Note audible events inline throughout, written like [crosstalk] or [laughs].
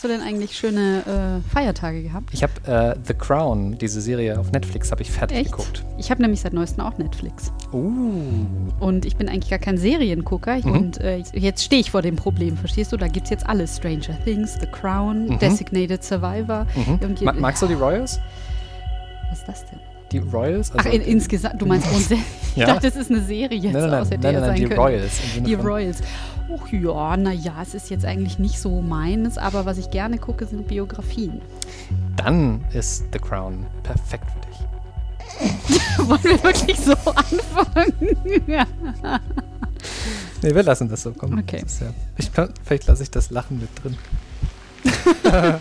hast du denn eigentlich schöne äh, Feiertage gehabt? Ich habe äh, The Crown, diese Serie auf Netflix, habe ich fertig Echt? geguckt. Ich habe nämlich seit neuestem auch Netflix. Uh. Und ich bin eigentlich gar kein Seriengucker. Mhm. Und äh, jetzt stehe ich vor dem Problem, verstehst du? Da gibt es jetzt alles. Stranger Things, The Crown, mhm. Designated Survivor. Mhm. Ma magst du die Royals? Was ist das denn? Die Royals? Also Ach, in, insgesamt, du meinst [laughs] grundsätzlich. ja? Ich dachte, das ist eine Serie jetzt nein, nein, nein, nein, nein, die können. Royals. Die Royals. Ach ja, naja, es ist jetzt eigentlich nicht so meines, aber was ich gerne gucke, sind Biografien. Dann ist The Crown perfekt für dich. [laughs] Wollen wir wirklich so anfangen? nee, wir lassen das so kommen. Okay. Ja, ich, vielleicht lasse ich das Lachen mit drin. [laughs]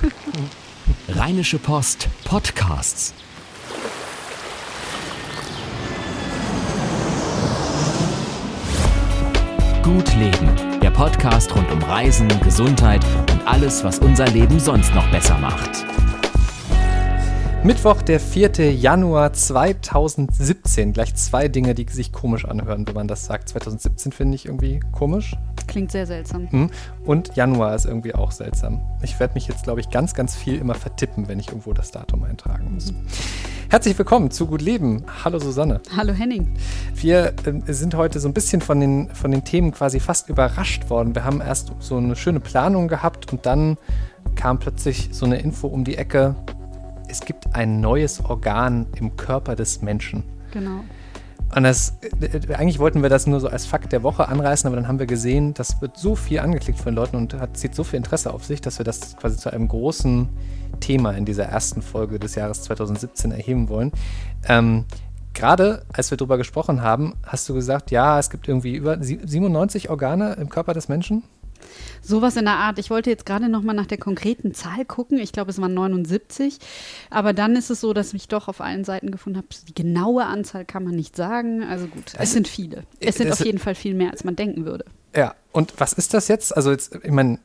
Rheinische Post Podcasts. Gut Leben, Podcast rund um Reisen, Gesundheit und alles, was unser Leben sonst noch besser macht. Mittwoch, der 4. Januar 2017. Gleich zwei Dinge, die sich komisch anhören, wenn man das sagt. 2017 finde ich irgendwie komisch. Klingt sehr seltsam. Hm. Und Januar ist irgendwie auch seltsam. Ich werde mich jetzt, glaube ich, ganz, ganz viel immer vertippen, wenn ich irgendwo das Datum eintragen muss. Herzlich willkommen zu Gut Leben. Hallo Susanne. Hallo Henning. Wir äh, sind heute so ein bisschen von den, von den Themen quasi fast überrascht worden. Wir haben erst so eine schöne Planung gehabt und dann kam plötzlich so eine Info um die Ecke. Es gibt ein neues Organ im Körper des Menschen. Genau. Und das, äh, eigentlich wollten wir das nur so als Fakt der Woche anreißen, aber dann haben wir gesehen, das wird so viel angeklickt von Leuten und hat, zieht so viel Interesse auf sich, dass wir das quasi zu einem großen Thema in dieser ersten Folge des Jahres 2017 erheben wollen. Ähm, Gerade als wir darüber gesprochen haben, hast du gesagt, ja, es gibt irgendwie über 97 Organe im Körper des Menschen. Sowas in der Art. Ich wollte jetzt gerade noch mal nach der konkreten Zahl gucken. Ich glaube, es waren 79. Aber dann ist es so, dass ich doch auf allen Seiten gefunden habe, die genaue Anzahl kann man nicht sagen. Also gut, es sind viele. Es sind auf jeden Fall viel mehr, als man denken würde. Ja, und was ist das jetzt? Also jetzt, ich meine,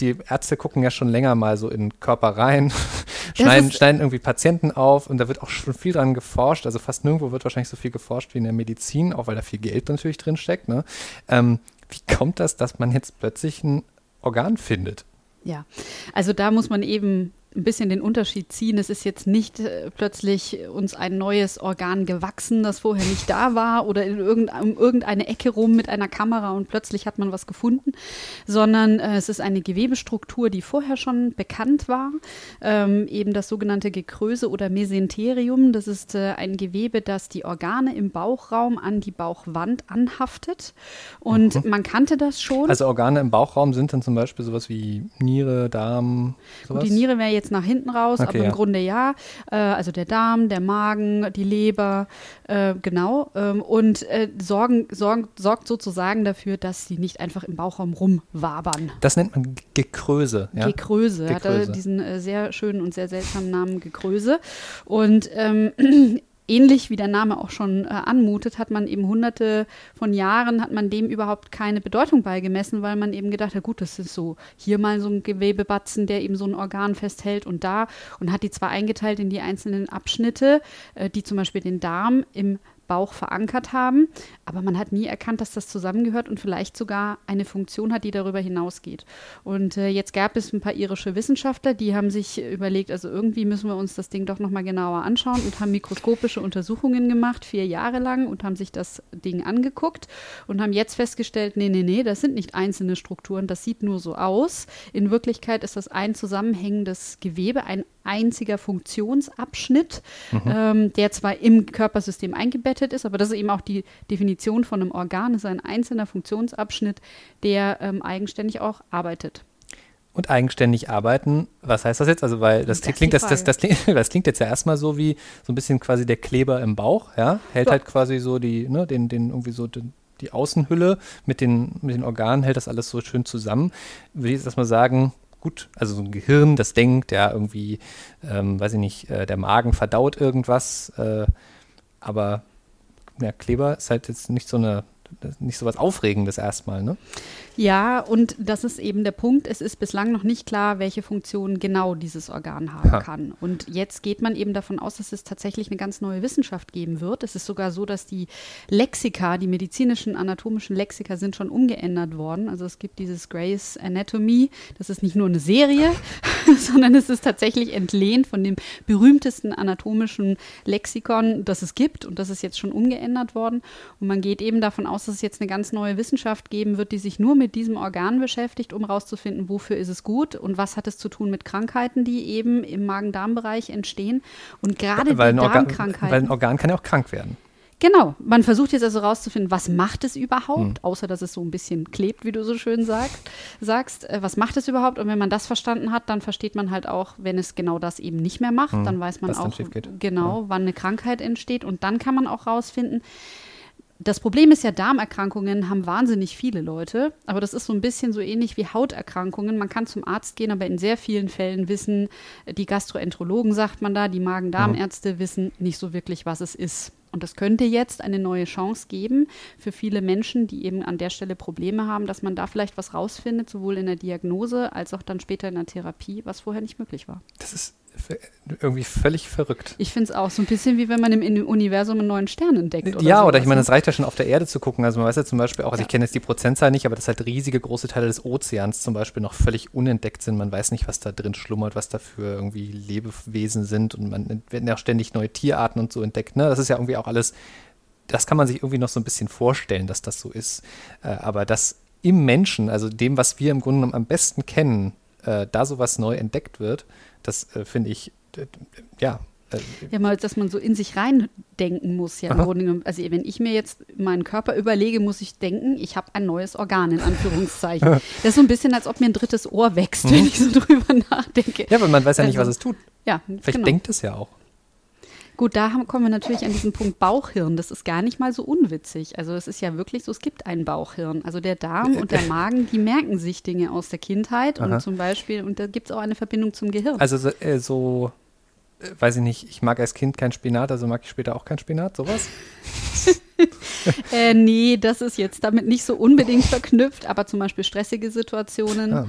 die Ärzte gucken ja schon länger mal so in den Körper rein, [laughs] schneiden, schneiden, irgendwie Patienten auf und da wird auch schon viel dran geforscht. Also fast nirgendwo wird wahrscheinlich so viel geforscht wie in der Medizin, auch weil da viel Geld natürlich drin steckt. Ne? Ähm, wie kommt das, dass man jetzt plötzlich ein Organ findet? Ja, also da muss man eben ein bisschen den Unterschied ziehen. Es ist jetzt nicht äh, plötzlich uns ein neues Organ gewachsen, das vorher nicht da war oder in irgendein, um irgendeine Ecke rum mit einer Kamera und plötzlich hat man was gefunden, sondern äh, es ist eine Gewebestruktur, die vorher schon bekannt war. Ähm, eben das sogenannte Gekröse oder Mesenterium. Das ist äh, ein Gewebe, das die Organe im Bauchraum an die Bauchwand anhaftet. Und mhm. man kannte das schon. Also Organe im Bauchraum sind dann zum Beispiel sowas wie Niere, Darm, sowas? die Niere wäre jetzt jetzt nach hinten raus, okay, aber im ja. Grunde ja. Äh, also der Darm, der Magen, die Leber, äh, genau. Ähm, und äh, sorgen, sorgen, sorgt sozusagen dafür, dass sie nicht einfach im Bauchraum rumwabern. Das nennt man Gekröse. Ja? Gekröse. Gekröse. Hat diesen äh, sehr schönen und sehr seltsamen Namen Gekröse. Und ähm, [clears throat] ähnlich wie der Name auch schon äh, anmutet, hat man eben hunderte von Jahren, hat man dem überhaupt keine Bedeutung beigemessen, weil man eben gedacht hat, gut, das ist so hier mal so ein Gewebebatzen, der eben so ein Organ festhält und da und hat die zwar eingeteilt in die einzelnen Abschnitte, äh, die zum Beispiel den Darm im Bauch verankert haben. Aber man hat nie erkannt, dass das zusammengehört und vielleicht sogar eine Funktion hat, die darüber hinausgeht. Und äh, jetzt gab es ein paar irische Wissenschaftler, die haben sich überlegt, also irgendwie müssen wir uns das Ding doch nochmal genauer anschauen und haben mikroskopische Untersuchungen gemacht, vier Jahre lang, und haben sich das Ding angeguckt und haben jetzt festgestellt, nee, nee, nee, das sind nicht einzelne Strukturen, das sieht nur so aus. In Wirklichkeit ist das ein zusammenhängendes Gewebe, ein einziger Funktionsabschnitt, mhm. ähm, der zwar im Körpersystem eingebettet ist, aber das ist eben auch die Definition von einem Organ, ist ein einzelner Funktionsabschnitt, der ähm, eigenständig auch arbeitet. Und eigenständig arbeiten, was heißt das jetzt? Also, weil das, das klingt, das, das, das, klingt, [laughs] das klingt jetzt ja erstmal so wie so ein bisschen quasi der Kleber im Bauch, ja? Hält ja. halt quasi so die, ne, den, den irgendwie so den, die Außenhülle mit den, mit den Organen, hält das alles so schön zusammen. Würde ich jetzt erstmal sagen, gut, also so ein Gehirn, das denkt, ja, irgendwie, ähm, weiß ich nicht, äh, der Magen verdaut irgendwas, äh, aber ja, Kleber ist halt jetzt nicht so eine, nicht so was Aufregendes erstmal, ne? Ja, und das ist eben der Punkt. Es ist bislang noch nicht klar, welche Funktion genau dieses Organ haben ha. kann. Und jetzt geht man eben davon aus, dass es tatsächlich eine ganz neue Wissenschaft geben wird. Es ist sogar so, dass die Lexika, die medizinischen, anatomischen Lexika sind schon umgeändert worden. Also es gibt dieses Grace Anatomy. Das ist nicht nur eine Serie, [laughs] sondern es ist tatsächlich entlehnt von dem berühmtesten anatomischen Lexikon, das es gibt. Und das ist jetzt schon umgeändert worden. Und man geht eben davon aus, dass es jetzt eine ganz neue Wissenschaft geben wird, die sich nur mit diesem Organ beschäftigt, um herauszufinden, wofür ist es gut und was hat es zu tun mit Krankheiten, die eben im Magen-Darm-Bereich entstehen. Und gerade die Darmkrankheiten. Weil ein Organ kann ja auch krank werden. Genau, man versucht jetzt also rauszufinden, was macht es überhaupt, mhm. außer dass es so ein bisschen klebt, wie du so schön sagst, sagst, äh, was macht es überhaupt? Und wenn man das verstanden hat, dann versteht man halt auch, wenn es genau das eben nicht mehr macht, mhm. dann weiß man was auch genau, ja. wann eine Krankheit entsteht und dann kann man auch rausfinden, das Problem ist ja, Darmerkrankungen haben wahnsinnig viele Leute, aber das ist so ein bisschen so ähnlich wie Hauterkrankungen. Man kann zum Arzt gehen, aber in sehr vielen Fällen wissen die Gastroenterologen, sagt man da, die Magen-Darm-Ärzte wissen nicht so wirklich, was es ist. Und das könnte jetzt eine neue Chance geben für viele Menschen, die eben an der Stelle Probleme haben, dass man da vielleicht was rausfindet, sowohl in der Diagnose als auch dann später in der Therapie, was vorher nicht möglich war. Das ist irgendwie völlig verrückt. Ich finde es auch so ein bisschen wie wenn man im Universum einen neuen Stern entdeckt. Oder ja, oder ich meine, es reicht ja schon auf der Erde zu gucken. Also man weiß ja zum Beispiel auch, also ja. ich kenne jetzt die Prozentzahl nicht, aber dass halt riesige große Teile des Ozeans zum Beispiel noch völlig unentdeckt sind. Man weiß nicht, was da drin schlummert, was da für irgendwie Lebewesen sind und man werden ja auch ständig neue Tierarten und so entdeckt. Ne? Das ist ja irgendwie auch alles, das kann man sich irgendwie noch so ein bisschen vorstellen, dass das so ist. Äh, aber dass im Menschen, also dem, was wir im Grunde genommen am besten kennen, äh, da sowas neu entdeckt wird, das äh, finde ich, äh, ja. Ja, mal, dass man so in sich reindenken muss, ja, im Grunde genommen. Also, wenn ich mir jetzt meinen Körper überlege, muss ich denken, ich habe ein neues Organ, in Anführungszeichen. [laughs] das ist so ein bisschen, als ob mir ein drittes Ohr wächst, mhm. wenn ich so drüber [laughs] nachdenke. Ja, aber man weiß ja nicht, also, was es tut. Ja, Vielleicht genau. denkt es ja auch. Gut, da haben, kommen wir natürlich an diesen Punkt Bauchhirn. Das ist gar nicht mal so unwitzig. Also es ist ja wirklich so, es gibt ein Bauchhirn. Also der Darm und der [laughs] Magen, die merken sich Dinge aus der Kindheit Aha. und zum Beispiel, und da gibt es auch eine Verbindung zum Gehirn. Also so, äh, so äh, weiß ich nicht, ich mag als Kind kein Spinat, also mag ich später auch kein Spinat, sowas? [laughs] äh, nee, das ist jetzt damit nicht so unbedingt verknüpft, aber zum Beispiel stressige Situationen. Ah.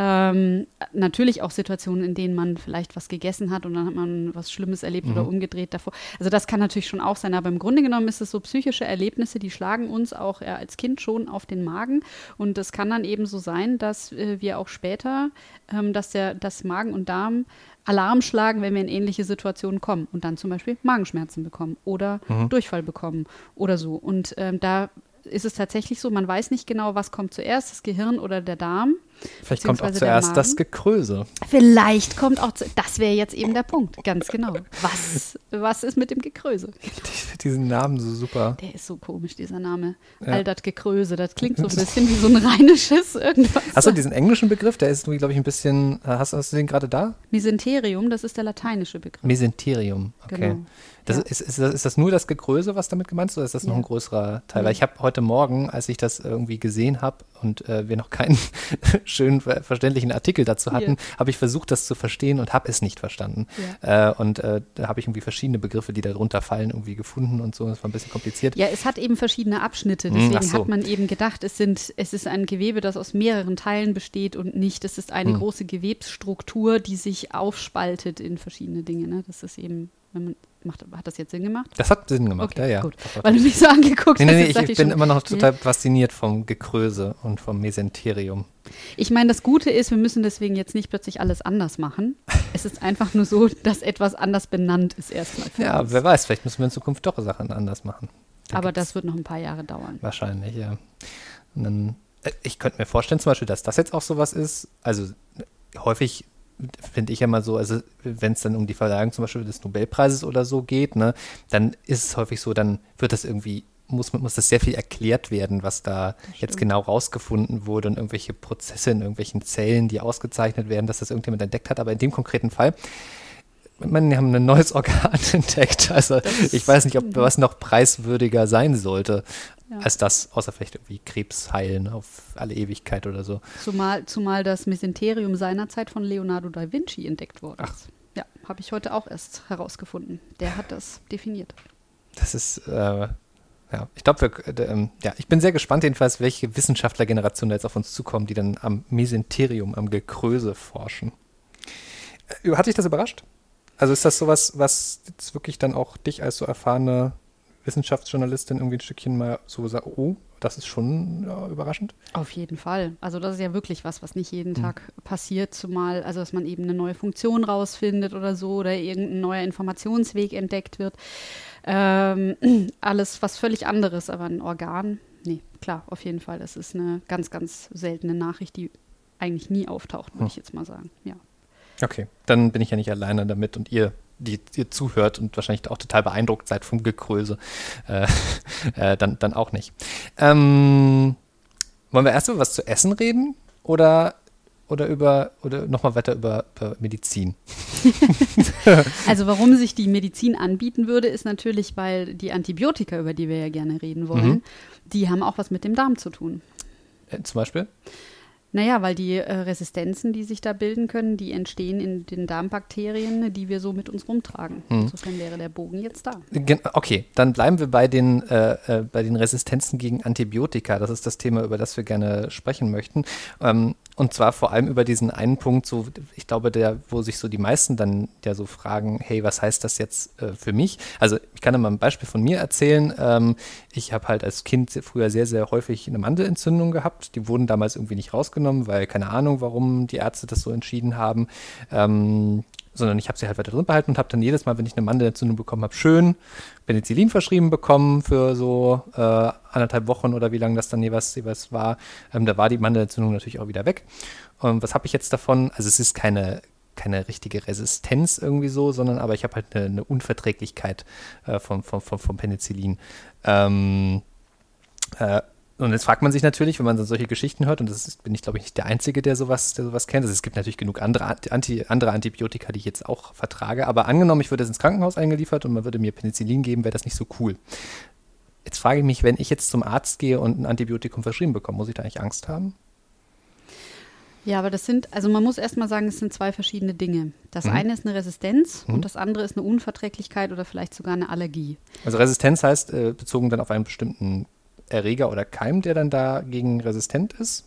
Ähm, natürlich auch Situationen, in denen man vielleicht was gegessen hat und dann hat man was Schlimmes erlebt mhm. oder umgedreht davor. Also das kann natürlich schon auch sein, aber im Grunde genommen ist es so psychische Erlebnisse, die schlagen uns auch ja, als Kind schon auf den Magen. Und es kann dann eben so sein, dass äh, wir auch später, ähm, dass der das Magen und Darm Alarm schlagen, wenn wir in ähnliche Situationen kommen und dann zum Beispiel Magenschmerzen bekommen oder mhm. Durchfall bekommen oder so. Und ähm, da ist es tatsächlich so, man weiß nicht genau, was kommt zuerst, das Gehirn oder der Darm. Vielleicht kommt auch zuerst das Gekröse. Vielleicht kommt auch, zu, das wäre jetzt eben der Punkt, ganz genau. Was, [laughs] was ist mit dem Gekröse? Ich diesen Namen so super. Der ist so komisch, dieser Name. Ja. All das Gekröse, das klingt so ein bisschen wie so ein rheinisches irgendwas. Hast du diesen englischen Begriff? Der ist, glaube ich, ein bisschen, äh, hast, hast du den gerade da? Mesenterium, das ist der lateinische Begriff. Mesenterium, okay. Genau. Das ja. ist, ist, das, ist, das, nur das Gekröse, was damit gemeint ist, oder ist das ja. noch ein größerer Teil? Weil ich habe heute Morgen, als ich das irgendwie gesehen habe und äh, wir noch keinen schönen, verständlichen Artikel dazu hatten, ja. habe ich versucht, das zu verstehen und habe es nicht verstanden. Äh, und äh, da habe ich irgendwie verschiedene Begriffe, die darunter fallen, irgendwie gefunden und so. Das war ein bisschen kompliziert. Ja, es hat eben verschiedene Abschnitte. Hm, deswegen so. hat man eben gedacht, es, sind, es ist ein Gewebe, das aus mehreren Teilen besteht und nicht, es ist eine hm. große Gewebsstruktur, die sich aufspaltet in verschiedene Dinge. Ne? Das ist eben, wenn man Macht, hat das jetzt Sinn gemacht? Das hat Sinn gemacht, okay, ja, ja. Gut. Weil du mich so angeguckt nee, nee, hast. Nee, ich, ich bin immer noch total ja. fasziniert vom Gekröse und vom Mesenterium. Ich meine, das Gute ist, wir müssen deswegen jetzt nicht plötzlich alles anders machen. [laughs] es ist einfach nur so, dass etwas anders benannt ist erstmal. Ja, uns. wer weiß, vielleicht müssen wir in Zukunft doch Sachen anders machen. Da Aber das wird noch ein paar Jahre dauern. Wahrscheinlich, ja. Und dann, äh, ich könnte mir vorstellen, zum Beispiel, dass das jetzt auch sowas ist. Also häufig finde ich ja mal so, also wenn es dann um die Verleihung zum Beispiel des Nobelpreises oder so geht, ne, dann ist es häufig so, dann wird das irgendwie, muss, muss das sehr viel erklärt werden, was da jetzt genau rausgefunden wurde und irgendwelche Prozesse in irgendwelchen Zellen, die ausgezeichnet werden, dass das irgendjemand entdeckt hat. Aber in dem konkreten Fall, man, haben ein neues Organ [laughs] entdeckt. Also ich weiß nicht, ob was noch preiswürdiger sein sollte ja. als das, außer vielleicht irgendwie Krebs heilen auf alle Ewigkeit oder so. Zumal, zumal das Mesenterium seinerzeit von Leonardo da Vinci entdeckt wurde. Ach. Ja, habe ich heute auch erst herausgefunden. Der hat das definiert. Das ist, äh, ja, ich glaube, äh, ja, ich bin sehr gespannt jedenfalls, welche Wissenschaftlergeneration da jetzt auf uns zukommen, die dann am Mesenterium, am Gekröse forschen. Äh, hat dich das überrascht? Also ist das sowas, was jetzt wirklich dann auch dich als so erfahrene Wissenschaftsjournalistin irgendwie ein Stückchen mal so sagt, oh, das ist schon ja, überraschend. Auf jeden Fall. Also das ist ja wirklich was, was nicht jeden mhm. Tag passiert, zumal, also dass man eben eine neue Funktion rausfindet oder so oder irgendein neuer Informationsweg entdeckt wird. Ähm, [clears throat] alles was völlig anderes, aber ein Organ, nee, klar, auf jeden Fall. Das ist eine ganz, ganz seltene Nachricht, die eigentlich nie auftaucht, würde hm. ich jetzt mal sagen. Ja. Okay, dann bin ich ja nicht alleine damit und ihr die ihr zuhört und wahrscheinlich auch total beeindruckt seid vom Gekröse, äh, [laughs] äh, dann, dann auch nicht. Ähm, wollen wir erst über was zu essen reden oder, oder über oder nochmal weiter über, über Medizin? [laughs] also warum sich die Medizin anbieten würde, ist natürlich, weil die Antibiotika, über die wir ja gerne reden wollen, mhm. die haben auch was mit dem Darm zu tun. Äh, zum Beispiel? Naja, weil die äh, Resistenzen, die sich da bilden können, die entstehen in den Darmbakterien, die wir so mit uns rumtragen. Hm. Insofern wäre der Bogen jetzt da. Okay, dann bleiben wir bei den, äh, äh, bei den Resistenzen gegen Antibiotika. Das ist das Thema, über das wir gerne sprechen möchten. Ähm, und zwar vor allem über diesen einen Punkt, so, ich glaube, der, wo sich so die meisten dann ja so fragen, hey, was heißt das jetzt äh, für mich? Also ich kann da mal ein Beispiel von mir erzählen. Ähm, ich habe halt als Kind früher sehr, sehr häufig eine Mandelentzündung gehabt. Die wurden damals irgendwie nicht rausgenommen, weil keine Ahnung, warum die Ärzte das so entschieden haben. Ähm, sondern ich habe sie halt weiter drin behalten und habe dann jedes Mal, wenn ich eine Mandelentzündung bekommen habe, schön Penicillin verschrieben bekommen für so äh, anderthalb Wochen oder wie lange das dann jeweils, jeweils war. Ähm, da war die Mandelentzündung natürlich auch wieder weg. Und was habe ich jetzt davon? Also es ist keine, keine richtige Resistenz irgendwie so, sondern aber ich habe halt eine, eine Unverträglichkeit äh, vom, vom, vom, vom Penicillin. Ähm, äh, und jetzt fragt man sich natürlich, wenn man dann solche Geschichten hört, und das ist, bin ich, glaube ich, nicht der Einzige, der sowas, der sowas kennt. Also es gibt natürlich genug andere, Anti, andere Antibiotika, die ich jetzt auch vertrage. Aber angenommen, ich würde jetzt ins Krankenhaus eingeliefert und man würde mir Penicillin geben, wäre das nicht so cool. Jetzt frage ich mich, wenn ich jetzt zum Arzt gehe und ein Antibiotikum verschrieben bekomme, muss ich da eigentlich Angst haben? Ja, aber das sind, also man muss erstmal sagen, es sind zwei verschiedene Dinge. Das mhm. eine ist eine Resistenz mhm. und das andere ist eine Unverträglichkeit oder vielleicht sogar eine Allergie. Also Resistenz heißt äh, bezogen dann auf einen bestimmten Erreger oder Keim, der dann dagegen resistent ist?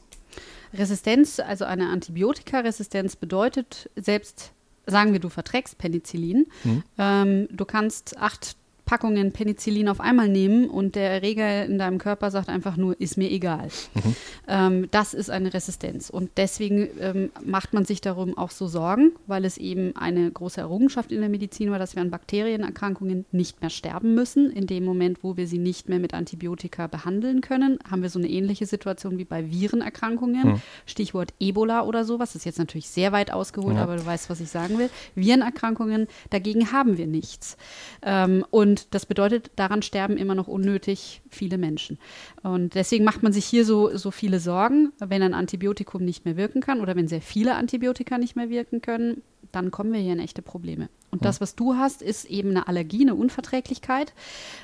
Resistenz, also eine Antibiotikaresistenz bedeutet selbst, sagen wir, du verträgst Penicillin, mhm. ähm, du kannst acht Packungen Penicillin auf einmal nehmen und der Erreger in deinem Körper sagt einfach nur, ist mir egal. Mhm. Ähm, das ist eine Resistenz. Und deswegen ähm, macht man sich darum auch so Sorgen, weil es eben eine große Errungenschaft in der Medizin war, dass wir an Bakterienerkrankungen nicht mehr sterben müssen. In dem Moment, wo wir sie nicht mehr mit Antibiotika behandeln können, haben wir so eine ähnliche Situation wie bei Virenerkrankungen. Mhm. Stichwort Ebola oder sowas. Das ist jetzt natürlich sehr weit ausgeholt, ja. aber du weißt, was ich sagen will. Virenerkrankungen, dagegen haben wir nichts. Ähm, und das bedeutet, daran sterben immer noch unnötig viele Menschen. Und deswegen macht man sich hier so, so viele Sorgen, wenn ein Antibiotikum nicht mehr wirken kann oder wenn sehr viele Antibiotika nicht mehr wirken können, dann kommen wir hier in echte Probleme. Und das, was du hast, ist eben eine Allergie, eine Unverträglichkeit.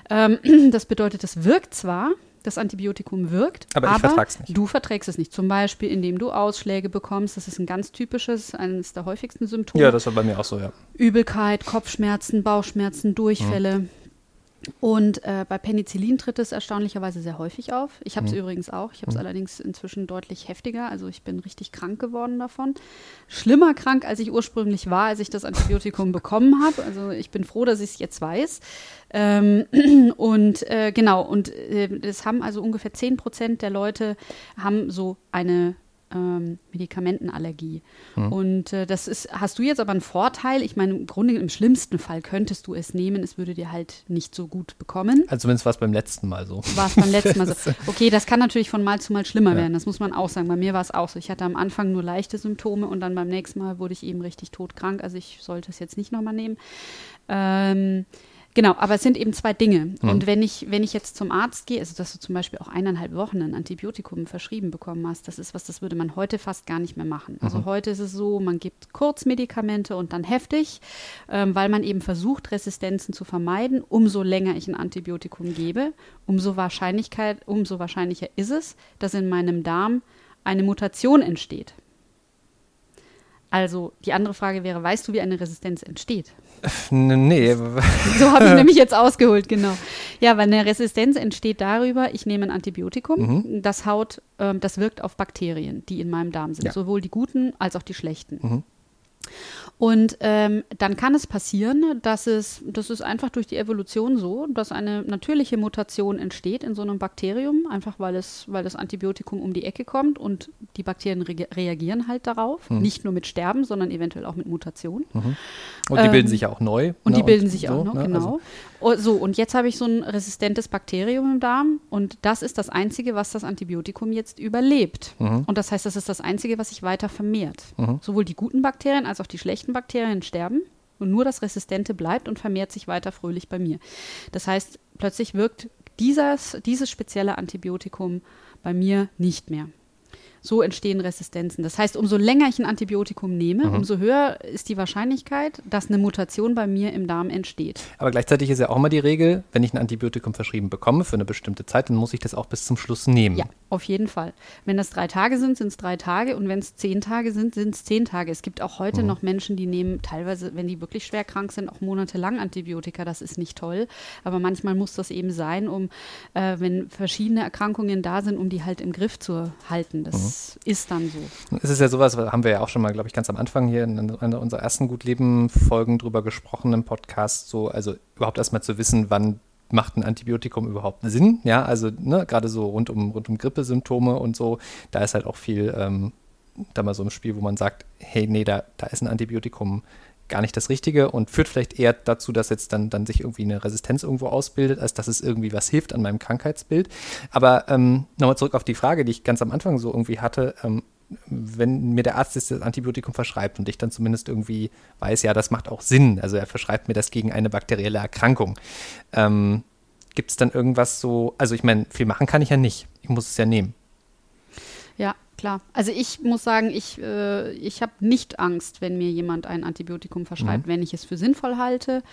Ähm, [clears throat] das bedeutet, das wirkt zwar, das Antibiotikum wirkt, aber, aber nicht. du verträgst es nicht. Zum Beispiel, indem du Ausschläge bekommst. Das ist ein ganz typisches, eines der häufigsten Symptome. Ja, das war bei mir auch so, ja. Übelkeit, Kopfschmerzen, Bauchschmerzen, Durchfälle. Mhm. Und äh, bei Penicillin tritt es erstaunlicherweise sehr häufig auf. Ich habe es mhm. übrigens auch. Ich habe es mhm. allerdings inzwischen deutlich heftiger. Also ich bin richtig krank geworden davon. Schlimmer krank, als ich ursprünglich war, als ich das Antibiotikum bekommen habe. Also ich bin froh, dass ich es jetzt weiß. Ähm, [clears throat] und äh, genau, und äh, haben also ungefähr 10 Prozent der Leute haben so eine ähm, Medikamentenallergie. Mhm. Und äh, das ist, hast du jetzt aber einen Vorteil. Ich meine, im Grunde im schlimmsten Fall könntest du es nehmen, es würde dir halt nicht so gut bekommen. Also zumindest war es beim letzten Mal so. War es beim letzten Mal so. [laughs] Okay, das kann natürlich von Mal zu Mal schlimmer ja. werden, das muss man auch sagen. Bei mir war es auch so. Ich hatte am Anfang nur leichte Symptome und dann beim nächsten Mal wurde ich eben richtig todkrank. Also ich sollte es jetzt nicht nochmal nehmen. Ähm, Genau, aber es sind eben zwei Dinge. Mhm. Und wenn ich, wenn ich jetzt zum Arzt gehe, also dass du zum Beispiel auch eineinhalb Wochen ein Antibiotikum verschrieben bekommen hast, das ist was, das würde man heute fast gar nicht mehr machen. Also mhm. heute ist es so, man gibt Kurzmedikamente und dann heftig, ähm, weil man eben versucht, Resistenzen zu vermeiden. Umso länger ich ein Antibiotikum gebe, umso Wahrscheinlichkeit, umso wahrscheinlicher ist es, dass in meinem Darm eine Mutation entsteht. Also die andere Frage wäre, weißt du, wie eine Resistenz entsteht? Nee. So habe ich [laughs] nämlich jetzt ausgeholt, genau. Ja, weil eine Resistenz entsteht darüber, ich nehme ein Antibiotikum, mhm. das Haut, ähm, das wirkt auf Bakterien, die in meinem Darm sind, ja. sowohl die guten als auch die schlechten. Mhm. Und ähm, dann kann es passieren, dass es, das ist einfach durch die Evolution so, dass eine natürliche Mutation entsteht in so einem Bakterium, einfach weil es, weil das Antibiotikum um die Ecke kommt und die Bakterien re reagieren halt darauf. Mhm. Nicht nur mit Sterben, sondern eventuell auch mit Mutation. Mhm. Und die bilden ähm, sich ja auch neu. Und ne? die bilden und sich so, auch noch, ne? genau. Also. Oh, so, und jetzt habe ich so ein resistentes Bakterium im Darm und das ist das Einzige, was das Antibiotikum jetzt überlebt. Mhm. Und das heißt, das ist das Einzige, was sich weiter vermehrt. Mhm. Sowohl die guten Bakterien als auch die schlechten Bakterien sterben und nur das Resistente bleibt und vermehrt sich weiter fröhlich bei mir. Das heißt, plötzlich wirkt dieses, dieses spezielle Antibiotikum bei mir nicht mehr. So entstehen Resistenzen. Das heißt, umso länger ich ein Antibiotikum nehme, mhm. umso höher ist die Wahrscheinlichkeit, dass eine Mutation bei mir im Darm entsteht. Aber gleichzeitig ist ja auch mal die Regel, wenn ich ein Antibiotikum verschrieben bekomme für eine bestimmte Zeit, dann muss ich das auch bis zum Schluss nehmen. Ja, auf jeden Fall. Wenn das drei Tage sind, sind es drei Tage und wenn es zehn Tage sind, sind es zehn Tage. Es gibt auch heute mhm. noch Menschen, die nehmen teilweise, wenn die wirklich schwer krank sind, auch monatelang Antibiotika. Das ist nicht toll. Aber manchmal muss das eben sein, um, äh, wenn verschiedene Erkrankungen da sind, um die halt im Griff zu halten. Das mhm ist dann so. Es ist ja sowas, haben wir ja auch schon mal, glaube ich, ganz am Anfang hier in einer unserer ersten Gutleben-Folgen drüber gesprochen im Podcast, so, also überhaupt erstmal zu wissen, wann macht ein Antibiotikum überhaupt Sinn? Ja, also ne, gerade so rund um, rund um Grippesymptome und so, da ist halt auch viel ähm, da mal so im Spiel, wo man sagt, hey, nee, da, da ist ein Antibiotikum gar nicht das Richtige und führt vielleicht eher dazu, dass jetzt dann, dann sich irgendwie eine Resistenz irgendwo ausbildet, als dass es irgendwie was hilft an meinem Krankheitsbild. Aber ähm, nochmal zurück auf die Frage, die ich ganz am Anfang so irgendwie hatte. Ähm, wenn mir der Arzt das Antibiotikum verschreibt und ich dann zumindest irgendwie weiß, ja, das macht auch Sinn, also er verschreibt mir das gegen eine bakterielle Erkrankung, ähm, gibt es dann irgendwas so, also ich meine, viel machen kann ich ja nicht, ich muss es ja nehmen. Ja, klar. Also ich muss sagen, ich, äh, ich habe nicht Angst, wenn mir jemand ein Antibiotikum verschreibt. Mhm. Wenn ich es für sinnvoll halte,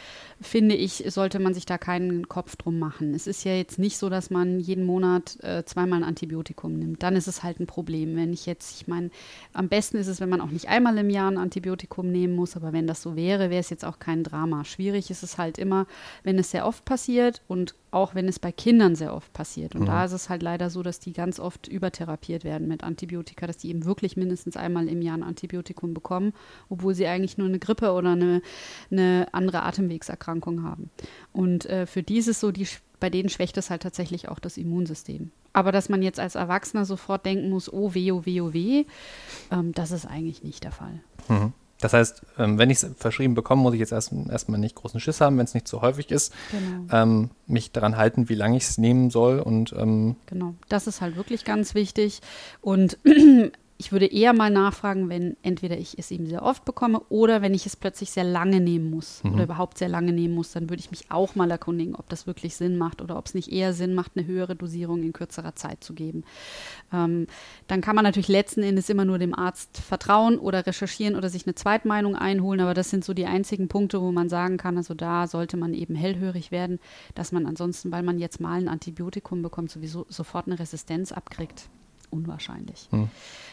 finde ich, sollte man sich da keinen Kopf drum machen. Es ist ja jetzt nicht so, dass man jeden Monat äh, zweimal ein Antibiotikum nimmt. Dann ist es halt ein Problem. Wenn ich jetzt, ich meine, am besten ist es, wenn man auch nicht einmal im Jahr ein Antibiotikum nehmen muss, aber wenn das so wäre, wäre es jetzt auch kein Drama. Schwierig ist es halt immer, wenn es sehr oft passiert und auch wenn es bei Kindern sehr oft passiert. Und mhm. da ist es halt leider so, dass die ganz oft übertherapiert werden mit Antibiotika, dass die eben wirklich mindestens einmal im Jahr ein Antibiotikum bekommen, obwohl sie eigentlich nur eine Grippe oder eine, eine andere Atemwegserkrankung haben. Und äh, für die ist es so, die, bei denen schwächt es halt tatsächlich auch das Immunsystem. Aber dass man jetzt als Erwachsener sofort denken muss, oh weh, oh weh, oh weh, ähm, das ist eigentlich nicht der Fall. Mhm. Das heißt, ähm, wenn ich es verschrieben bekomme, muss ich jetzt erst, erstmal nicht großen Schiss haben, wenn es nicht zu häufig ist. Genau. Ähm, mich daran halten, wie lange ich es nehmen soll. Und, ähm genau, das ist halt wirklich ganz wichtig. Und ich würde eher mal nachfragen, wenn entweder ich es eben sehr oft bekomme oder wenn ich es plötzlich sehr lange nehmen muss mhm. oder überhaupt sehr lange nehmen muss, dann würde ich mich auch mal erkundigen, ob das wirklich Sinn macht oder ob es nicht eher Sinn macht, eine höhere Dosierung in kürzerer Zeit zu geben. Ähm, dann kann man natürlich letzten Endes immer nur dem Arzt vertrauen oder recherchieren oder sich eine Zweitmeinung einholen, aber das sind so die einzigen Punkte, wo man sagen kann, also da sollte man eben hellhörig werden, dass man ansonsten, weil man jetzt mal ein Antibiotikum bekommt, sowieso sofort eine Resistenz abkriegt unwahrscheinlich. Hm.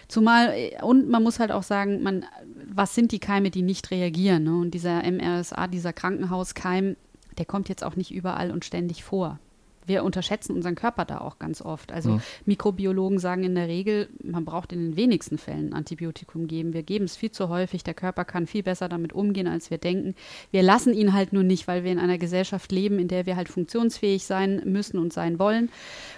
Zumal, äh, und man muss halt auch sagen, man, was sind die Keime, die nicht reagieren? Ne? Und dieser MRSA, dieser Krankenhauskeim, der kommt jetzt auch nicht überall und ständig vor wir unterschätzen unseren Körper da auch ganz oft. Also mhm. Mikrobiologen sagen in der Regel, man braucht in den wenigsten Fällen ein Antibiotikum geben. Wir geben es viel zu häufig. Der Körper kann viel besser damit umgehen, als wir denken. Wir lassen ihn halt nur nicht, weil wir in einer Gesellschaft leben, in der wir halt funktionsfähig sein müssen und sein wollen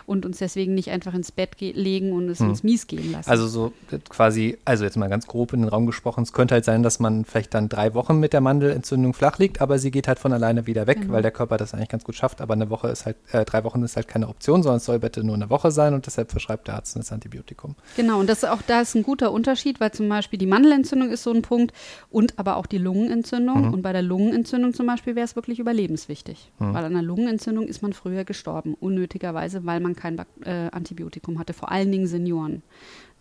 und uns deswegen nicht einfach ins Bett legen und es mhm. uns mies gehen lassen. Also so quasi, also jetzt mal ganz grob in den Raum gesprochen, es könnte halt sein, dass man vielleicht dann drei Wochen mit der Mandelentzündung flach liegt, aber sie geht halt von alleine wieder weg, genau. weil der Körper das eigentlich ganz gut schafft. Aber eine Woche ist halt, äh, drei Wochen ist halt keine Option, sondern es soll bitte nur eine Woche sein und deshalb verschreibt der Arzt das Antibiotikum. Genau, und das auch da ist ein guter Unterschied, weil zum Beispiel die Mandelentzündung ist so ein Punkt und aber auch die Lungenentzündung. Mhm. Und bei der Lungenentzündung zum Beispiel wäre es wirklich überlebenswichtig, mhm. weil an einer Lungenentzündung ist man früher gestorben, unnötigerweise, weil man kein äh, Antibiotikum hatte, vor allen Dingen Senioren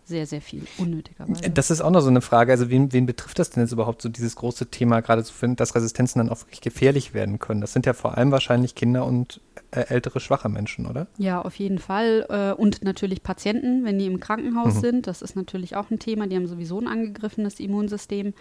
sehr, sehr viel, unnötigerweise. Das ist auch noch so eine Frage. Also, wen, wen betrifft das denn jetzt überhaupt, so dieses große Thema, gerade zu finden, dass Resistenzen dann auch wirklich gefährlich werden können? Das sind ja vor allem wahrscheinlich Kinder und äh, ältere, schwache Menschen, oder? Ja, auf jeden Fall. Äh, und natürlich Patienten, wenn die im Krankenhaus mhm. sind. Das ist natürlich auch ein Thema. Die haben sowieso ein angegriffenes Immunsystem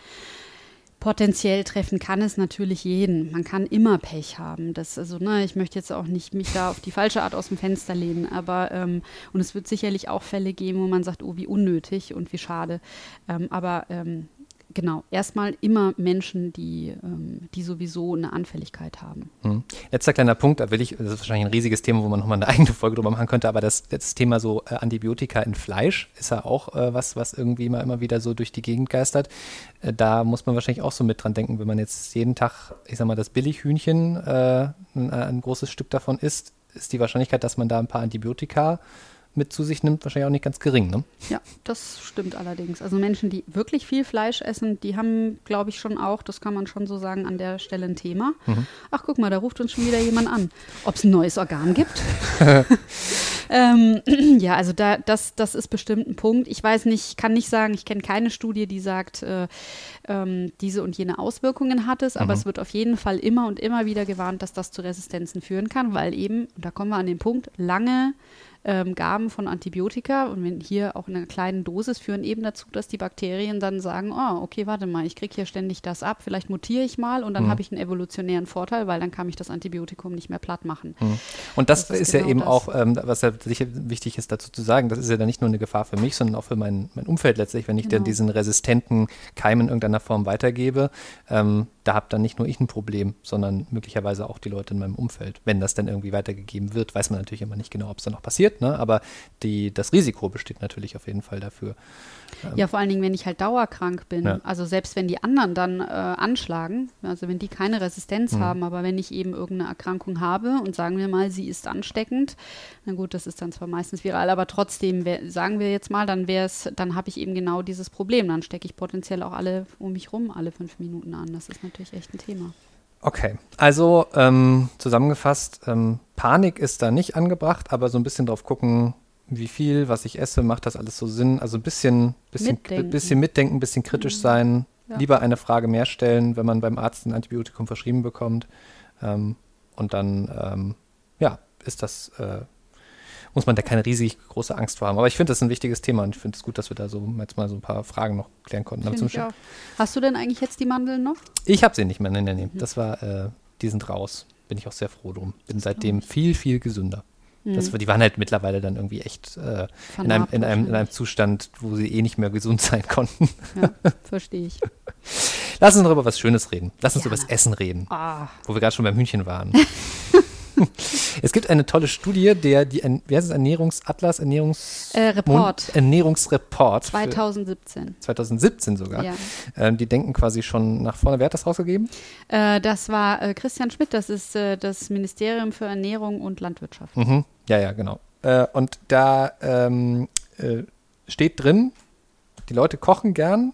potenziell treffen kann es natürlich jeden. Man kann immer Pech haben. Das, also, ne, ich möchte jetzt auch nicht mich da auf die falsche Art aus dem Fenster lehnen, aber ähm, und es wird sicherlich auch Fälle geben, wo man sagt, oh, wie unnötig und wie schade. Ähm, aber ähm, genau, erstmal immer Menschen, die, ähm, die sowieso eine Anfälligkeit haben. Hm. Letzter kleiner Punkt, da will ich, das ist wahrscheinlich ein riesiges Thema, wo man nochmal eine [laughs] eigene Folge drüber machen könnte, aber das, das Thema so äh, Antibiotika in Fleisch ist ja auch äh, was, was irgendwie immer, immer wieder so durch die Gegend geistert. Äh, da muss man wahrscheinlich auch so mit dran denken, wenn man jetzt jeden Tag, ich sag mal, das Billighühnchen, äh, ein, ein großes Stück davon isst, ist die Wahrscheinlichkeit, dass man da ein paar Antibiotika mit zu sich nimmt, wahrscheinlich auch nicht ganz gering. Ne? Ja, das stimmt allerdings. Also Menschen, die wirklich viel Fleisch essen, die haben, glaube ich, schon auch, das kann man schon so sagen, an der Stelle ein Thema. Mhm. Ach, guck mal, da ruft uns schon wieder jemand an. Ob es ein neues Organ gibt? [laughs] ähm, [clears throat] ja, also da, das, das ist bestimmt ein Punkt. Ich weiß nicht, kann nicht sagen, ich kenne keine Studie, die sagt, äh, ähm, diese und jene Auswirkungen hat es, aber mhm. es wird auf jeden Fall immer und immer wieder gewarnt, dass das zu Resistenzen führen kann, weil eben, und da kommen wir an den Punkt, lange ähm, Gaben von Antibiotika und wenn hier auch in einer kleinen Dosis führen eben dazu, dass die Bakterien dann sagen, oh, okay, warte mal, ich kriege hier ständig das ab, vielleicht mutiere ich mal und dann mhm. habe ich einen evolutionären Vorteil, weil dann kann ich das Antibiotikum nicht mehr platt machen. Mhm. Und das, das ist, ist genau ja eben das. auch, ähm, was ja sicher wichtig ist dazu zu sagen, das ist ja dann nicht nur eine Gefahr für mich, sondern auch für mein, mein Umfeld letztlich, wenn ich genau. dann diesen resistenten Keim in irgendeiner Form weitergebe. Ähm, da habe dann nicht nur ich ein Problem, sondern möglicherweise auch die Leute in meinem Umfeld. Wenn das dann irgendwie weitergegeben wird, weiß man natürlich immer nicht genau, ob es dann noch passiert, ne? aber die, das Risiko besteht natürlich auf jeden Fall dafür. Ähm, ja, vor allen Dingen, wenn ich halt dauerkrank bin. Ja. Also selbst wenn die anderen dann äh, anschlagen, also wenn die keine Resistenz mhm. haben, aber wenn ich eben irgendeine Erkrankung habe und sagen wir mal, sie ist ansteckend, na gut, das ist dann zwar meistens viral, aber trotzdem, wär, sagen wir jetzt mal, dann wäre es, dann habe ich eben genau dieses Problem. Dann stecke ich potenziell auch alle um mich rum alle fünf Minuten an. Das ist natürlich echt ein Thema. Okay, also ähm, zusammengefasst, ähm, Panik ist da nicht angebracht, aber so ein bisschen drauf gucken, wie viel, was ich esse, macht das alles so Sinn? Also ein bisschen, bisschen, mitdenken, bisschen mitdenken, bisschen kritisch mhm. sein, ja. lieber eine Frage mehr stellen, wenn man beim Arzt ein Antibiotikum verschrieben bekommt. Ähm, und dann, ähm, ja, ist das, äh, muss man da keine riesig große Angst vor haben. Aber ich finde das ein wichtiges Thema und ich finde es gut, dass wir da so jetzt mal so ein paar Fragen noch klären konnten. Hast du denn eigentlich jetzt die Mandeln noch? Ich habe sie nicht mehr, nee, nee, nee. Mhm. Das war, äh, die sind raus. Bin ich auch sehr froh drum. Bin seitdem viel, viel gesünder. Das, mhm. die waren halt mittlerweile dann irgendwie echt äh, in, einem, in, einem, in einem Zustand, wo sie eh nicht mehr gesund [laughs] sein konnten. Ja, verstehe ich. Lass uns noch über was Schönes reden. Lass uns ja. über das Essen reden. Ah. Wo wir gerade schon beim Hühnchen waren. [laughs] [laughs] es gibt eine tolle Studie, der die, wie heißt es, Ernährungsatlas, Ernährungs äh, Report. Ernährungsreport. 2017. 2017 sogar. Ja. Ähm, die denken quasi schon nach vorne. Wer hat das rausgegeben? Äh, das war äh, Christian Schmidt, das ist äh, das Ministerium für Ernährung und Landwirtschaft. Mhm. Ja, ja, genau. Äh, und da ähm, äh, steht drin, die Leute kochen gern,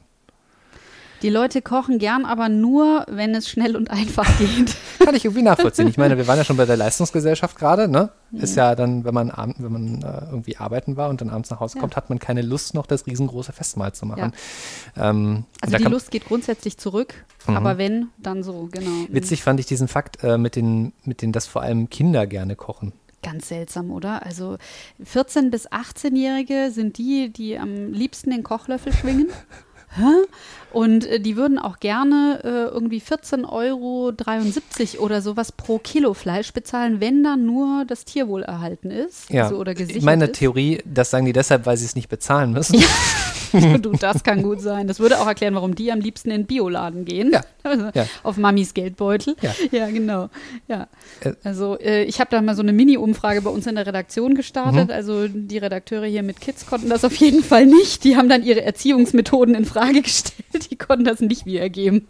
die Leute kochen gern, aber nur, wenn es schnell und einfach [laughs] geht. Kann ich irgendwie nachvollziehen. Ich meine, wir waren ja schon bei der Leistungsgesellschaft gerade, ne? Ist ja dann, wenn man abend, wenn man äh, irgendwie arbeiten war und dann abends nach Hause ja. kommt, hat man keine Lust noch, das riesengroße Festmahl zu machen. Ja. Ähm, also die Lust geht grundsätzlich zurück, mhm. aber wenn, dann so, genau. Witzig fand ich diesen Fakt äh, mit den, mit den, dass vor allem Kinder gerne kochen. Ganz seltsam, oder? Also 14- bis 18-Jährige sind die, die am liebsten den Kochlöffel schwingen. [laughs] Hä? Und äh, die würden auch gerne äh, irgendwie 14,73 Euro oder sowas pro Kilo Fleisch bezahlen, wenn dann nur das Tierwohl erhalten ist. Ja. Also, oder gesichert Meine ist. Theorie, das sagen die deshalb, weil sie es nicht bezahlen müssen. Ja. [laughs] [laughs] du, das kann gut sein. Das würde auch erklären, warum die am liebsten in den Bioladen gehen. Ja. [laughs] Also ja. Auf Mamis Geldbeutel. Ja, ja genau. Ja. Äh. Also äh, ich habe da mal so eine Mini-Umfrage bei uns in der Redaktion gestartet. Mhm. Also die Redakteure hier mit Kids konnten das auf jeden Fall nicht. Die haben dann ihre Erziehungsmethoden in Frage [laughs] gestellt. Die konnten das nicht wiedergeben.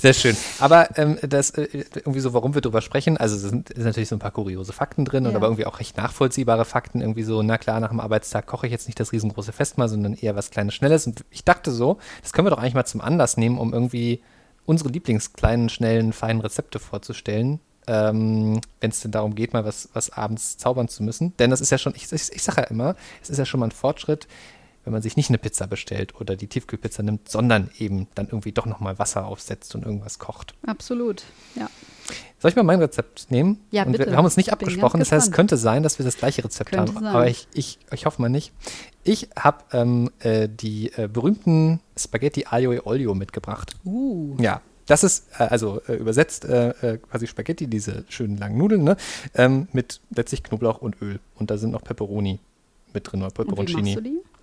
Sehr schön. Aber ähm, das äh, irgendwie so, warum wir darüber sprechen, also es sind, sind natürlich so ein paar kuriose Fakten drin und aber irgendwie auch recht nachvollziehbare Fakten. Irgendwie so, na klar, nach dem Arbeitstag koche ich jetzt nicht das riesengroße Festmahl, sondern eher was kleines, schnelles. Und ich dachte so, das können wir doch eigentlich mal zum Anlass nehmen, um irgendwie unsere Lieblingskleinen, schnellen, feinen Rezepte vorzustellen, ähm, wenn es denn darum geht, mal was, was abends zaubern zu müssen. Denn das ist ja schon, ich, ich, ich sage ja immer, es ist ja schon mal ein Fortschritt, wenn man sich nicht eine Pizza bestellt oder die Tiefkühlpizza nimmt, sondern eben dann irgendwie doch nochmal Wasser aufsetzt und irgendwas kocht. Absolut, ja. Soll ich mal mein Rezept nehmen? Ja, bitte. Wir, wir haben uns nicht abgesprochen, das heißt, es könnte sein, dass wir das gleiche Rezept könnte haben. Sein. Aber ich, ich, ich hoffe mal nicht. Ich habe ähm, äh, die äh, berühmten Spaghetti Aglio e Olio mitgebracht. Uh. Ja, das ist äh, also äh, übersetzt äh, äh, quasi Spaghetti, diese schönen langen Nudeln, ne? Ähm, mit letztlich Knoblauch und Öl. Und da sind noch Pepperoni mit drin, oder Peperoncini. Und wie machst du die?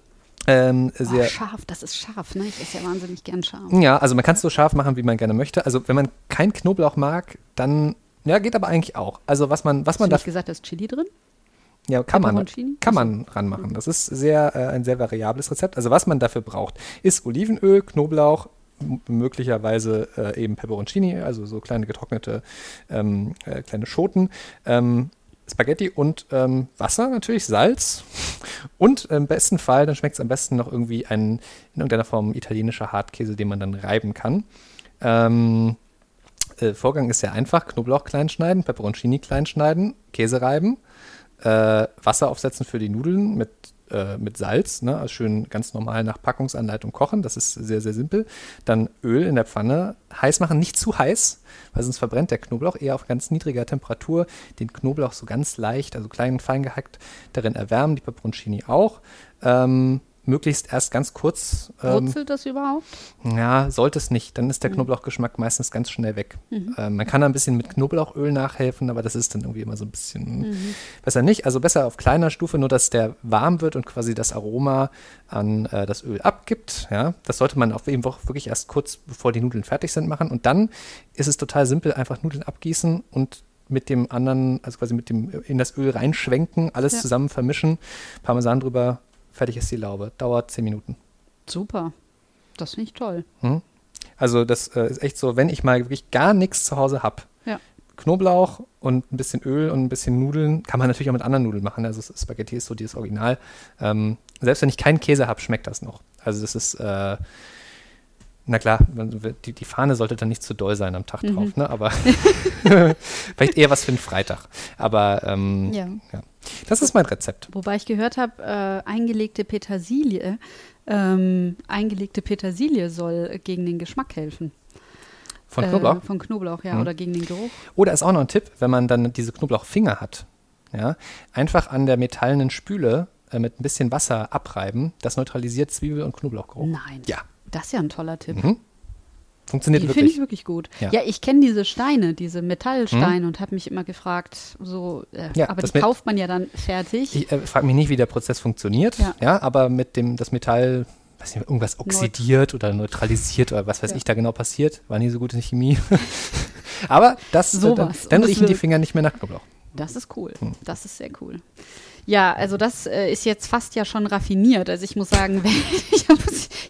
Ähm, sehr oh, scharf, das ist scharf, ne? Ich esse ja wahnsinnig gern scharf. Ja, also man kann es so scharf machen, wie man gerne möchte. Also wenn man kein Knoblauch mag, dann, ja, geht aber eigentlich auch. Also was man, was Hast man da. gesagt, da ist Chili drin? Ja, kann man, kann man ranmachen. Das ist sehr, äh, ein sehr variables Rezept. Also was man dafür braucht, ist Olivenöl, Knoblauch, möglicherweise äh, eben Peperoncini, also so kleine getrocknete ähm, äh, kleine Schoten, ähm, Spaghetti und ähm, Wasser natürlich, Salz und im besten Fall, dann schmeckt es am besten noch irgendwie ein, in irgendeiner Form italienischer Hartkäse, den man dann reiben kann. Ähm, äh, Vorgang ist sehr einfach, Knoblauch kleinschneiden, Peperoncini kleinschneiden, Käse reiben, äh, Wasser aufsetzen für die Nudeln mit äh, mit Salz, ne? also schön ganz normal nach Packungsanleitung kochen. Das ist sehr, sehr simpel. Dann Öl in der Pfanne heiß machen, nicht zu heiß, weil sonst verbrennt der Knoblauch eher auf ganz niedriger Temperatur. Den Knoblauch so ganz leicht, also klein und fein gehackt, darin erwärmen, die Peperoncini auch. Ähm, möglichst erst ganz kurz. Ähm, Wurzelt das überhaupt? Ja, sollte es nicht. Dann ist der mhm. Knoblauchgeschmack meistens ganz schnell weg. Mhm. Ähm, man kann da ein bisschen mit Knoblauchöl nachhelfen, aber das ist dann irgendwie immer so ein bisschen mhm. besser nicht. Also besser auf kleiner Stufe, nur dass der warm wird und quasi das Aroma an äh, das Öl abgibt. Ja, das sollte man auf jeden Fall wirklich erst kurz bevor die Nudeln fertig sind machen. Und dann ist es total simpel, einfach Nudeln abgießen und mit dem anderen, also quasi mit dem in das Öl reinschwenken, alles ja. zusammen vermischen, Parmesan drüber fertig ist die Laube. Dauert zehn Minuten. Super. Das finde ich toll. Hm? Also das äh, ist echt so, wenn ich mal wirklich gar nichts zu Hause habe, ja. Knoblauch und ein bisschen Öl und ein bisschen Nudeln, kann man natürlich auch mit anderen Nudeln machen. Also Spaghetti ist so dieses Original. Ähm, selbst wenn ich keinen Käse habe, schmeckt das noch. Also das ist, äh, na klar, die, die, Fahne sollte dann nicht zu doll sein am Tag mhm. drauf, ne? aber [laughs] [laughs] vielleicht eher was für einen Freitag. Aber ähm, ja. ja. Das ist mein Rezept. Wobei ich gehört habe, äh, eingelegte Petersilie, ähm, eingelegte Petersilie soll gegen den Geschmack helfen. Von Knoblauch? Äh, von Knoblauch, ja, mhm. oder gegen den Geruch. Oder ist auch noch ein Tipp, wenn man dann diese Knoblauchfinger hat, ja, einfach an der metallenen Spüle äh, mit ein bisschen Wasser abreiben. Das neutralisiert Zwiebel- und Knoblauchgeruch. Nein. Ja. Das ist ja ein toller Tipp. Mhm. Funktioniert die wirklich. finde ich wirklich gut. Ja, ja ich kenne diese Steine, diese Metallsteine hm. und habe mich immer gefragt, so, äh, ja, aber die kauft man ja dann fertig. Ich äh, frage mich nicht, wie der Prozess funktioniert, ja. ja, aber mit dem, das Metall, weiß nicht, irgendwas oxidiert Neut oder neutralisiert oder was weiß ich da genau passiert, war nie so gut in Chemie. [laughs] aber das, so äh, dann, dann riechen die Finger nicht mehr nach Knoblauch. Das ist cool. Hm. Das ist sehr cool. Ja, also das äh, ist jetzt fast ja schon raffiniert. Also ich muss sagen, [laughs] ich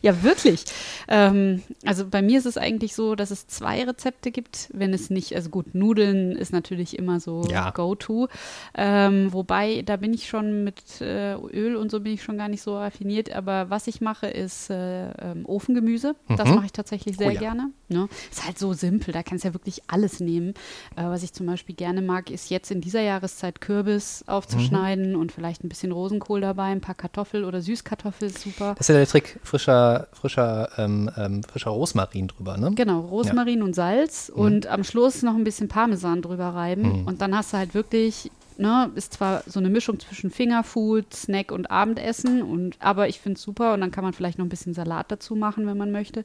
ja wirklich. Ähm, also bei mir ist es eigentlich so, dass es zwei Rezepte gibt, wenn es nicht, also gut, Nudeln ist natürlich immer so ja. Go-To. Ähm, wobei, da bin ich schon mit äh, Öl und so bin ich schon gar nicht so raffiniert. Aber was ich mache, ist äh, ähm, Ofengemüse. Mhm. Das mache ich tatsächlich sehr oh, ja. gerne. Ne? Ist halt so simpel, da kannst du ja wirklich alles nehmen. Äh, was ich zum Beispiel gerne mag, ist jetzt in dieser Jahreszeit Kürbis aufzuschneiden mhm. und vielleicht ein bisschen Rosenkohl dabei, ein paar Kartoffel oder Süßkartoffel, super. Das ist ja der Trick, frischer, frischer, ähm, ähm, frischer Rosmarin drüber, ne? Genau, Rosmarin ja. und Salz mhm. und am Schluss noch ein bisschen Parmesan drüber reiben mhm. und dann hast du halt wirklich Ne, ist zwar so eine Mischung zwischen Fingerfood, Snack und Abendessen, und, aber ich finde es super und dann kann man vielleicht noch ein bisschen Salat dazu machen, wenn man möchte.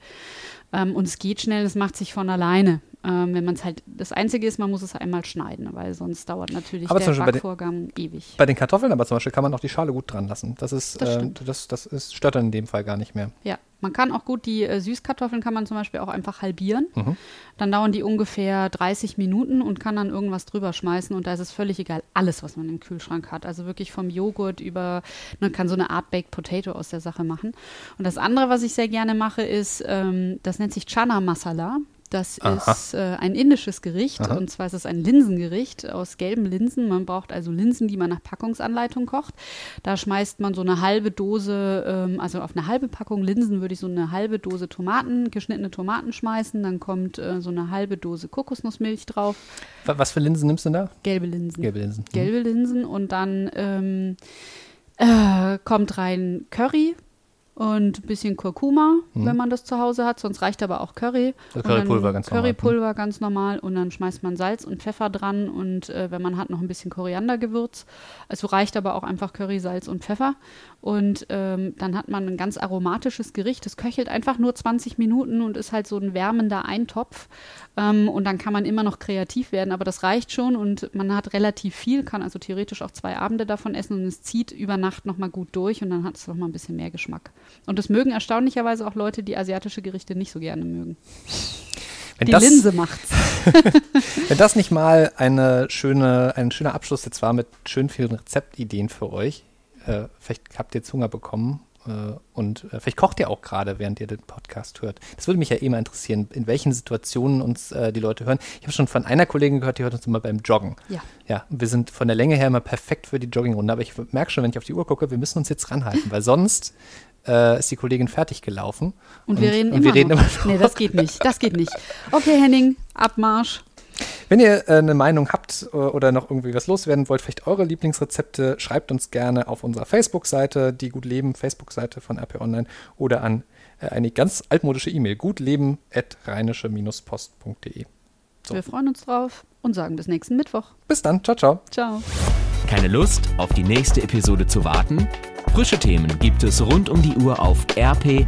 Ähm, und es geht schnell, es macht sich von alleine. Ähm, wenn man es halt, das Einzige ist, man muss es einmal schneiden, weil sonst dauert natürlich aber der Backvorgang bei den, ewig. Bei den Kartoffeln aber zum Beispiel kann man auch die Schale gut dran lassen. Das ist, das, äh, das, das ist, stört dann in dem Fall gar nicht mehr. Ja, man kann auch gut die äh, Süßkartoffeln kann man zum Beispiel auch einfach halbieren. Mhm. Dann dauern die ungefähr 30 Minuten und kann dann irgendwas drüber schmeißen und da ist es völlig egal, alles, was man im Kühlschrank hat. Also wirklich vom Joghurt über, man kann so eine Art Baked Potato aus der Sache machen. Und das andere, was ich sehr gerne mache, ist, ähm, das nennt sich Chana Masala. Das Aha. ist äh, ein indisches Gericht Aha. und zwar ist es ein Linsengericht aus gelben Linsen. Man braucht also Linsen, die man nach Packungsanleitung kocht. Da schmeißt man so eine halbe Dose, ähm, also auf eine halbe Packung Linsen würde ich so eine halbe Dose Tomaten, geschnittene Tomaten schmeißen. Dann kommt äh, so eine halbe Dose Kokosnussmilch drauf. Was für Linsen nimmst du da? Gelbe Linsen. Gelbe Linsen. Mhm. Gelbe Linsen und dann ähm, äh, kommt rein Curry, und ein bisschen Kurkuma, mhm. wenn man das zu Hause hat. Sonst reicht aber auch Curry. Also Currypulver ganz normal. Currypulver ganz normal und dann schmeißt man Salz und Pfeffer dran und äh, wenn man hat, noch ein bisschen Koriandergewürz. Also reicht aber auch einfach Curry, Salz und Pfeffer. Und ähm, dann hat man ein ganz aromatisches Gericht. Das köchelt einfach nur 20 Minuten und ist halt so ein wärmender Eintopf. Ähm, und dann kann man immer noch kreativ werden, aber das reicht schon und man hat relativ viel, kann also theoretisch auch zwei Abende davon essen und es zieht über Nacht nochmal gut durch und dann hat es nochmal ein bisschen mehr Geschmack. Und das mögen erstaunlicherweise auch Leute, die asiatische Gerichte nicht so gerne mögen. Wenn die das, Linse macht's. [laughs] wenn das nicht mal eine schöne, ein schöner Abschluss jetzt war mit schön vielen Rezeptideen für euch, äh, vielleicht habt ihr jetzt Hunger bekommen äh, und äh, vielleicht kocht ihr auch gerade, während ihr den Podcast hört. Das würde mich ja eh mal interessieren, in welchen Situationen uns äh, die Leute hören. Ich habe schon von einer Kollegin gehört, die hört uns immer beim Joggen. Ja. Ja, wir sind von der Länge her immer perfekt für die Joggingrunde, aber ich merke schon, wenn ich auf die Uhr gucke, wir müssen uns jetzt ranhalten, weil sonst äh, ist die Kollegin fertig gelaufen. Und, und wir reden, und immer, wir reden immer noch. Nee, das geht nicht. Das geht nicht. Okay, Henning, Abmarsch. Wenn ihr äh, eine Meinung habt äh, oder noch irgendwie was loswerden wollt, vielleicht eure Lieblingsrezepte, schreibt uns gerne auf unserer Facebook-Seite, die Gut Leben Facebook-Seite von RP Online oder an äh, eine ganz altmodische E-Mail, gutleben.rheinische-post.de. So. Wir freuen uns drauf und sagen bis nächsten Mittwoch. Bis dann, ciao, ciao. Ciao. Keine Lust, auf die nächste Episode zu warten? Frische Themen gibt es rund um die Uhr auf rp-online.de.